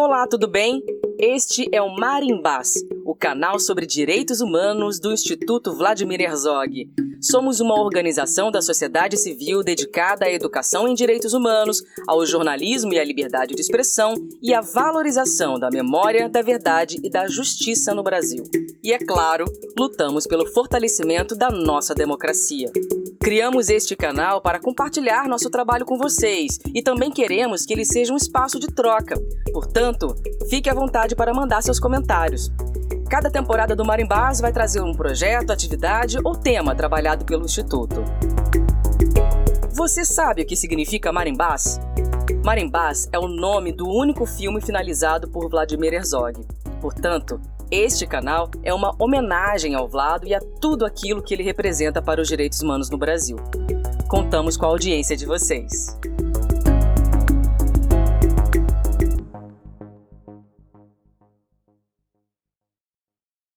Olá, tudo bem? Este é o Marimbás, o canal sobre direitos humanos do Instituto Vladimir Herzog. Somos uma organização da sociedade civil dedicada à educação em direitos humanos, ao jornalismo e à liberdade de expressão e à valorização da memória, da verdade e da justiça no Brasil. E, é claro, lutamos pelo fortalecimento da nossa democracia. Criamos este canal para compartilhar nosso trabalho com vocês e também queremos que ele seja um espaço de troca. Portanto, fique à vontade para mandar seus comentários. Cada temporada do Marimbás vai trazer um projeto, atividade ou tema trabalhado pelo Instituto. Você sabe o que significa Marimbás? Marimbás é o nome do único filme finalizado por Vladimir Herzog. Portanto, este canal é uma homenagem ao Vlado e a tudo aquilo que ele representa para os direitos humanos no Brasil. Contamos com a audiência de vocês.